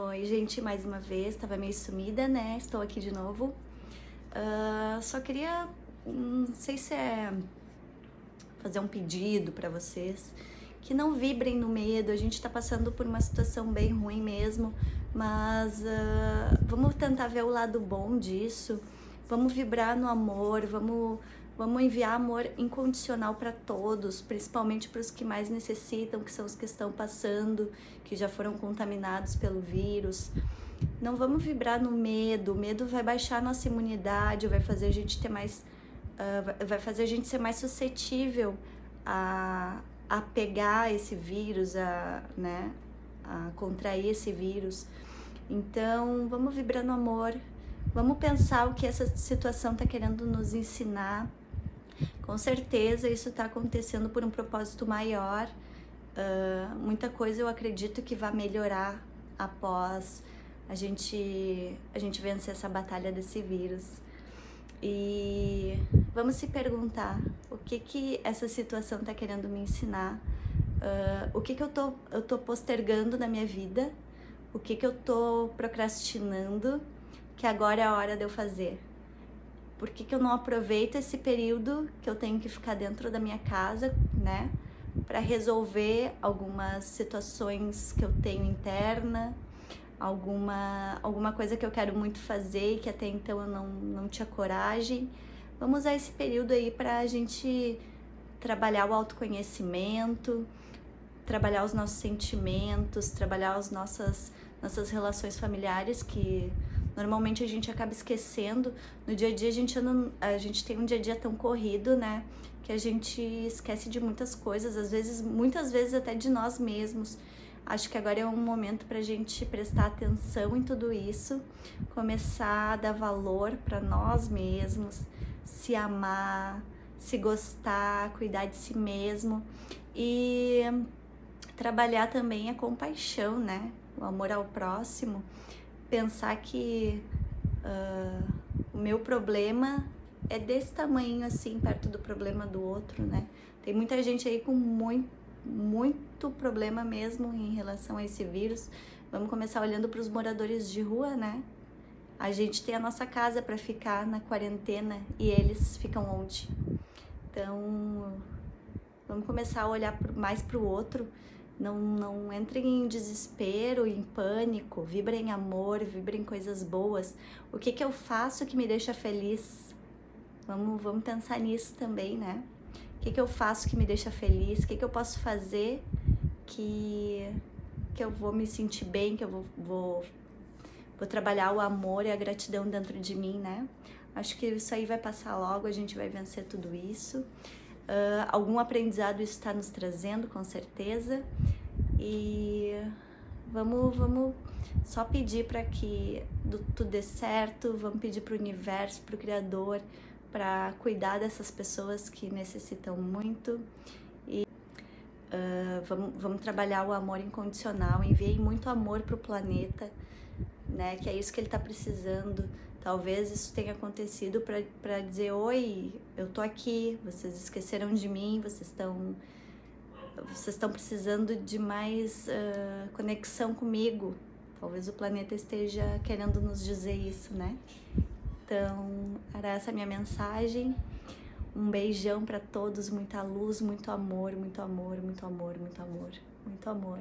Oi, gente, mais uma vez, estava meio sumida, né? Estou aqui de novo. Uh, só queria, não sei se é fazer um pedido para vocês que não vibrem no medo. A gente está passando por uma situação bem ruim mesmo, mas uh, vamos tentar ver o lado bom disso. Vamos vibrar no amor, vamos Vamos enviar amor incondicional para todos, principalmente para os que mais necessitam, que são os que estão passando, que já foram contaminados pelo vírus. Não vamos vibrar no medo. O medo vai baixar nossa imunidade, vai fazer a gente ter mais, uh, vai fazer a gente ser mais suscetível a, a pegar esse vírus, a, né, a contrair esse vírus. Então, vamos vibrar no amor. Vamos pensar o que essa situação está querendo nos ensinar com certeza isso está acontecendo por um propósito maior. Uh, muita coisa eu acredito que vai melhorar após a gente, a gente vencer essa batalha desse vírus. E vamos se perguntar o que que essa situação está querendo me ensinar, uh, o que que eu tô, eu tô postergando na minha vida, o que que eu tô procrastinando, que agora é a hora de eu fazer. Por que, que eu não aproveito esse período que eu tenho que ficar dentro da minha casa, né? Para resolver algumas situações que eu tenho interna, alguma, alguma coisa que eu quero muito fazer e que até então eu não, não tinha coragem. Vamos usar esse período aí para a gente trabalhar o autoconhecimento, trabalhar os nossos sentimentos, trabalhar as nossas, nossas relações familiares que Normalmente a gente acaba esquecendo. No dia a dia a gente, anda, a gente tem um dia a dia tão corrido, né? Que a gente esquece de muitas coisas, às vezes, muitas vezes até de nós mesmos. Acho que agora é um momento para a gente prestar atenção em tudo isso, começar a dar valor para nós mesmos, se amar, se gostar, cuidar de si mesmo e trabalhar também a compaixão, né? O amor ao próximo pensar que uh, o meu problema é desse tamanho assim, perto do problema do outro, né? Tem muita gente aí com muito, muito problema mesmo em relação a esse vírus. Vamos começar olhando para os moradores de rua, né? A gente tem a nossa casa para ficar na quarentena e eles ficam onde? Então, vamos começar a olhar mais para o outro não, não entrem em desespero, em pânico, vibrem amor, vibrem coisas boas. O que, que eu faço que me deixa feliz? Vamos, vamos pensar nisso também, né? O que, que eu faço que me deixa feliz? O que, que eu posso fazer que, que eu vou me sentir bem, que eu vou, vou, vou trabalhar o amor e a gratidão dentro de mim, né? Acho que isso aí vai passar logo, a gente vai vencer tudo isso. Uh, algum aprendizado isso está nos trazendo, com certeza. E vamos, vamos só pedir para que tudo dê certo, vamos pedir para o universo, para o Criador, para cuidar dessas pessoas que necessitam muito. E uh, vamos, vamos trabalhar o amor incondicional, enviei muito amor para o planeta, né? Que é isso que ele está precisando Talvez isso tenha acontecido para dizer: Oi, eu tô aqui, vocês esqueceram de mim, vocês estão vocês estão precisando de mais uh, conexão comigo. Talvez o planeta esteja querendo nos dizer isso, né? Então, era essa a minha mensagem. Um beijão para todos, muita luz, muito amor, muito amor, muito amor, muito amor, muito amor.